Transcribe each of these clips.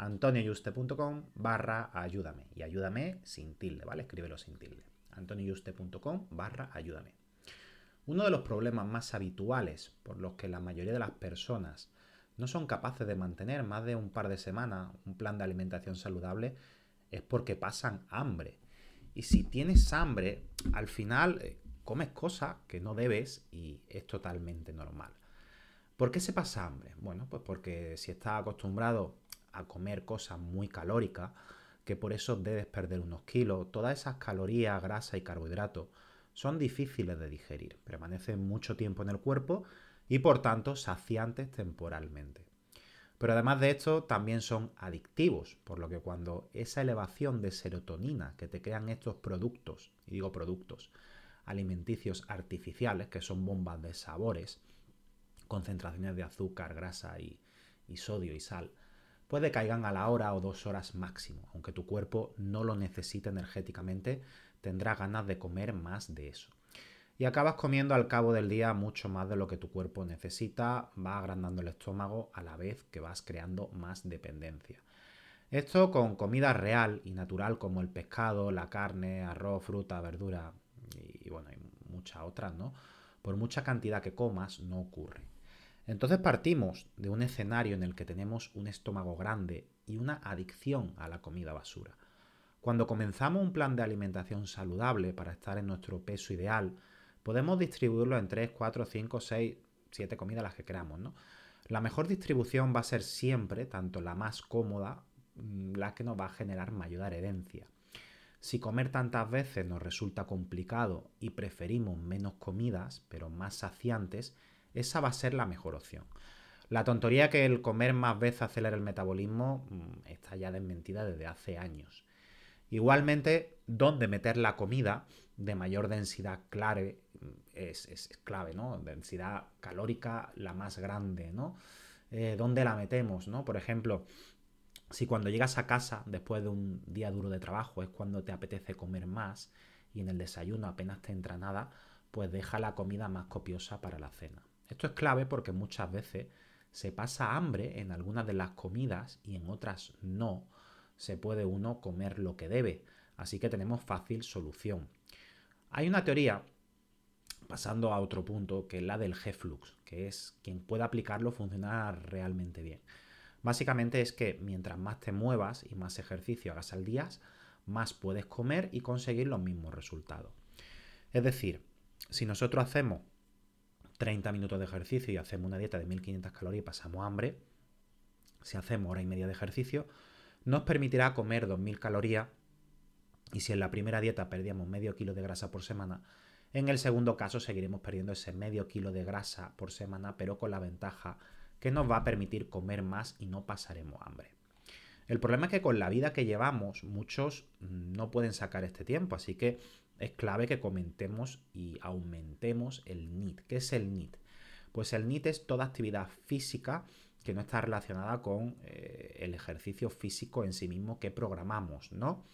antonioyuste.com barra ayúdame. Y ayúdame sin tilde, ¿vale? Escríbelo sin tilde. antonioyuste.com barra ayúdame. Uno de los problemas más habituales por los que la mayoría de las personas no son capaces de mantener más de un par de semanas un plan de alimentación saludable es porque pasan hambre. Y si tienes hambre, al final eh, comes cosas que no debes y es totalmente normal. ¿Por qué se pasa hambre? Bueno, pues porque si estás acostumbrado a comer cosas muy calóricas, que por eso debes perder unos kilos. Todas esas calorías, grasa y carbohidratos son difíciles de digerir, permanecen mucho tiempo en el cuerpo y por tanto saciantes temporalmente. Pero además de esto también son adictivos, por lo que cuando esa elevación de serotonina que te crean estos productos, y digo productos, alimenticios artificiales, que son bombas de sabores, concentraciones de azúcar, grasa y, y sodio y sal, puede caigan a la hora o dos horas máximo. Aunque tu cuerpo no lo necesite energéticamente, tendrá ganas de comer más de eso. Y acabas comiendo al cabo del día mucho más de lo que tu cuerpo necesita, va agrandando el estómago a la vez que vas creando más dependencia. Esto con comida real y natural como el pescado, la carne, arroz, fruta, verdura y bueno, hay muchas otras, ¿no? Por mucha cantidad que comas no ocurre. Entonces partimos de un escenario en el que tenemos un estómago grande y una adicción a la comida basura. Cuando comenzamos un plan de alimentación saludable para estar en nuestro peso ideal, podemos distribuirlo en 3, 4, 5, 6, 7 comidas las que queramos, ¿no? La mejor distribución va a ser siempre, tanto la más cómoda, mm, la que nos va a generar mayor adherencia. Si comer tantas veces nos resulta complicado y preferimos menos comidas, pero más saciantes, esa va a ser la mejor opción. La tontería que el comer más veces acelera el metabolismo mm, está ya desmentida desde hace años. Igualmente, dónde meter la comida de mayor densidad clave mm, es, clave, ¿no? Densidad calórica la más grande, ¿no? Eh, ¿Dónde la metemos, ¿no? Por ejemplo, si cuando llegas a casa después de un día duro de trabajo es cuando te apetece comer más y en el desayuno apenas te entra nada, pues deja la comida más copiosa para la cena. Esto es clave porque muchas veces se pasa hambre en algunas de las comidas y en otras no. Se puede uno comer lo que debe, así que tenemos fácil solución. Hay una teoría, pasando a otro punto, que es la del G-Flux, que es quien pueda aplicarlo funciona realmente bien. Básicamente es que mientras más te muevas y más ejercicio hagas al día, más puedes comer y conseguir los mismos resultados. Es decir, si nosotros hacemos 30 minutos de ejercicio y hacemos una dieta de 1500 calorías y pasamos hambre, si hacemos hora y media de ejercicio, nos permitirá comer 2000 calorías y si en la primera dieta perdíamos medio kilo de grasa por semana, en el segundo caso seguiremos perdiendo ese medio kilo de grasa por semana, pero con la ventaja que nos va a permitir comer más y no pasaremos hambre. El problema es que con la vida que llevamos, muchos no pueden sacar este tiempo, así que es clave que comentemos y aumentemos el NIT. ¿Qué es el NIT? Pues el NIT es toda actividad física que no está relacionada con eh, el ejercicio físico en sí mismo que programamos, ¿no?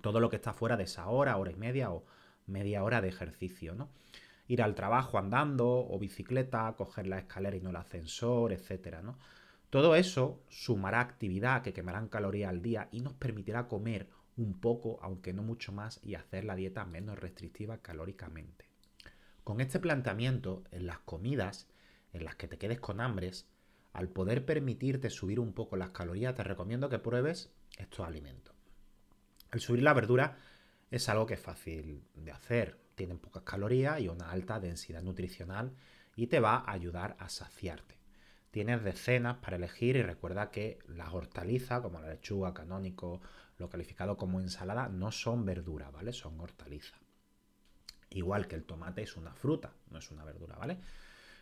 Todo lo que está fuera de esa hora, hora y media o media hora de ejercicio, ¿no? Ir al trabajo andando o bicicleta, coger la escalera y no el ascensor, etcétera, ¿no? Todo eso sumará actividad que quemarán calorías al día y nos permitirá comer un poco, aunque no mucho más, y hacer la dieta menos restrictiva calóricamente. Con este planteamiento, en las comidas en las que te quedes con hambres, al poder permitirte subir un poco las calorías, te recomiendo que pruebes estos alimentos. El subir la verdura es algo que es fácil de hacer. Tienen pocas calorías y una alta densidad nutricional y te va a ayudar a saciarte. Tienes decenas para elegir y recuerda que las hortalizas, como la lechuga, canónico, lo calificado como ensalada, no son verdura, ¿vale? Son hortalizas. Igual que el tomate es una fruta, no es una verdura, ¿vale?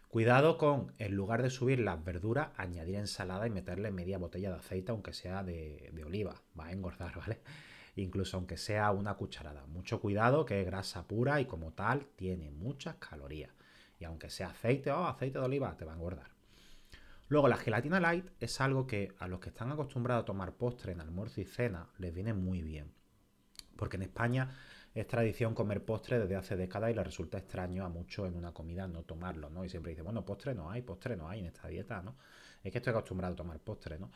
Cuidado con, en lugar de subir las verduras, añadir ensalada y meterle media botella de aceite, aunque sea de, de oliva. Va a engordar, ¿vale? Incluso aunque sea una cucharada. Mucho cuidado que es grasa pura y como tal tiene muchas calorías. Y aunque sea aceite o oh, aceite de oliva, te va a engordar. Luego, la gelatina light es algo que a los que están acostumbrados a tomar postre en almuerzo y cena les viene muy bien. Porque en España es tradición comer postre desde hace décadas y le resulta extraño a muchos en una comida no tomarlo, ¿no? Y siempre dice, bueno, postre no hay, postre no hay en esta dieta, ¿no? Es que estoy acostumbrado a tomar postre, ¿no?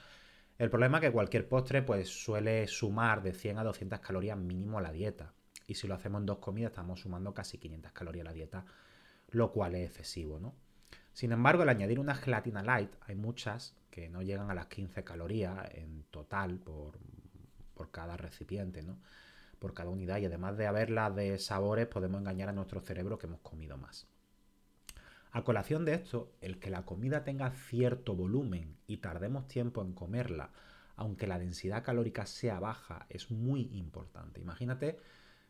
El problema es que cualquier postre pues suele sumar de 100 a 200 calorías mínimo a la dieta. Y si lo hacemos en dos comidas estamos sumando casi 500 calorías a la dieta, lo cual es excesivo, ¿no? Sin embargo, al añadir una gelatina light, hay muchas que no llegan a las 15 calorías en total por, cada recipiente, ¿no? Por cada unidad. Y además de haberlas de sabores, podemos engañar a nuestro cerebro que hemos comido más. A colación de esto, el que la comida tenga cierto volumen y tardemos tiempo en comerla, aunque la densidad calórica sea baja, es muy importante. Imagínate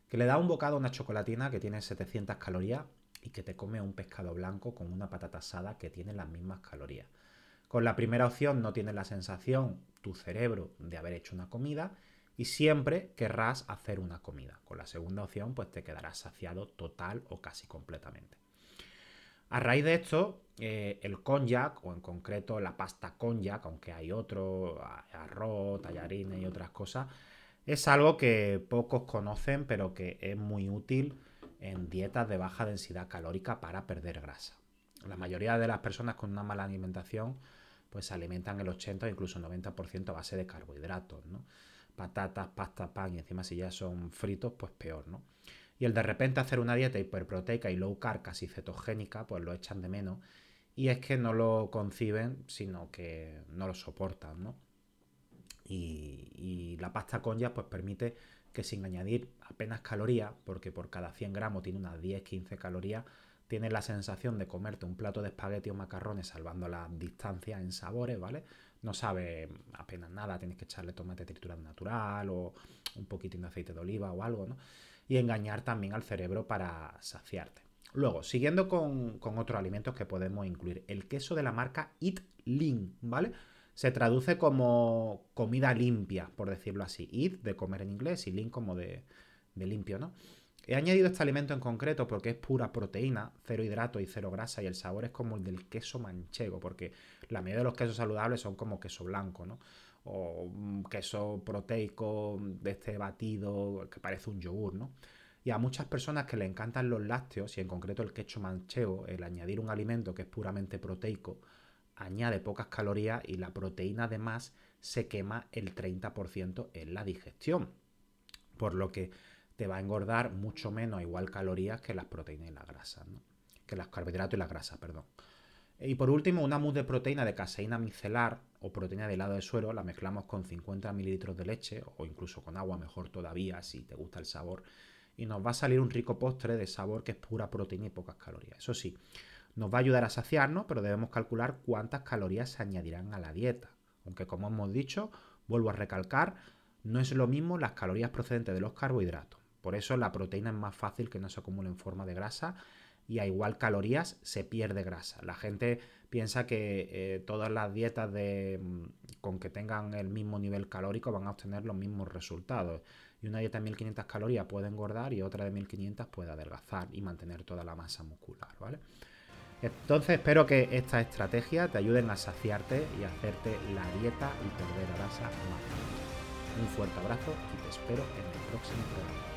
que le da un bocado a una chocolatina que tiene 700 calorías y que te come un pescado blanco con una patata asada que tiene las mismas calorías. Con la primera opción no tienes la sensación, tu cerebro, de haber hecho una comida y siempre querrás hacer una comida. Con la segunda opción pues te quedarás saciado total o casi completamente. A raíz de esto, eh, el konjac, o en concreto la pasta konjac, aunque hay otro, arroz, tallarines y otras cosas, es algo que pocos conocen, pero que es muy útil en dietas de baja densidad calórica para perder grasa. La mayoría de las personas con una mala alimentación pues se alimentan el 80 o incluso 90% a base de carbohidratos, ¿no? Patatas, pasta, pan y encima si ya son fritos, pues peor, ¿no? Y el de repente hacer una dieta hiperproteica y low carb casi cetogénica, pues lo echan de menos. Y es que no lo conciben, sino que no lo soportan, ¿no? Y, la pasta ya pues permite que sin añadir apenas calorías, porque por cada 100 gramos tiene unas 10-15 calorías, tienes la sensación de comerte un plato de espagueti o macarrones salvando las distancias en sabores, ¿vale? No sabe apenas nada, tienes que echarle tomate triturado natural o un poquitín de aceite de oliva o algo, ¿no? Y engañar también al cerebro para saciarte. Luego, siguiendo con, con otros alimentos que podemos incluir, el queso de la marca Eat Lean, ¿vale? Se traduce como comida limpia, por decirlo así. Eat de comer en inglés y lean como de, limpio, ¿no? He añadido este alimento en concreto porque es pura proteína, cero hidrato y cero grasa y el sabor es como el del queso manchego, porque la mayoría de los quesos saludables son como queso blanco, ¿no? O queso proteico de este batido que parece un yogur, ¿no? Y a muchas personas que le encantan los lácteos, y en concreto el queso manchego, el añadir un alimento que es puramente proteico, añade pocas calorías y la proteína además se quema el 30% en la digestión. Por lo que te va a engordar mucho menos igual calorías que las proteínas y las grasas, ¿no? que los carbohidratos y las grasas, perdón. Y por último, una mousse de proteína de caseína micelar o proteína de helado de suero la mezclamos con 50 mililitros de leche o incluso con agua, mejor todavía si te gusta el sabor. Y nos va a salir un rico postre de sabor que es pura proteína y pocas calorías. Eso sí, nos va a ayudar a saciarnos, pero debemos calcular cuántas calorías se añadirán a la dieta. Aunque como hemos dicho, vuelvo a recalcar, no es lo mismo las calorías procedentes de los carbohidratos. Por eso la proteína es más fácil que no se acumule en forma de grasa y a igual calorías se pierde grasa. La gente piensa que eh, todas las dietas de, mm, con que tengan el mismo nivel calórico van a obtener los mismos resultados. Y una dieta de 1500 calorías puede engordar y otra de 1500 puede adelgazar y mantener toda la masa muscular, ¿vale? Entonces espero que esta estrategia te ayuden a saciarte y hacerte la dieta y perder grasa más Un fuerte abrazo y te espero en el próximo programa.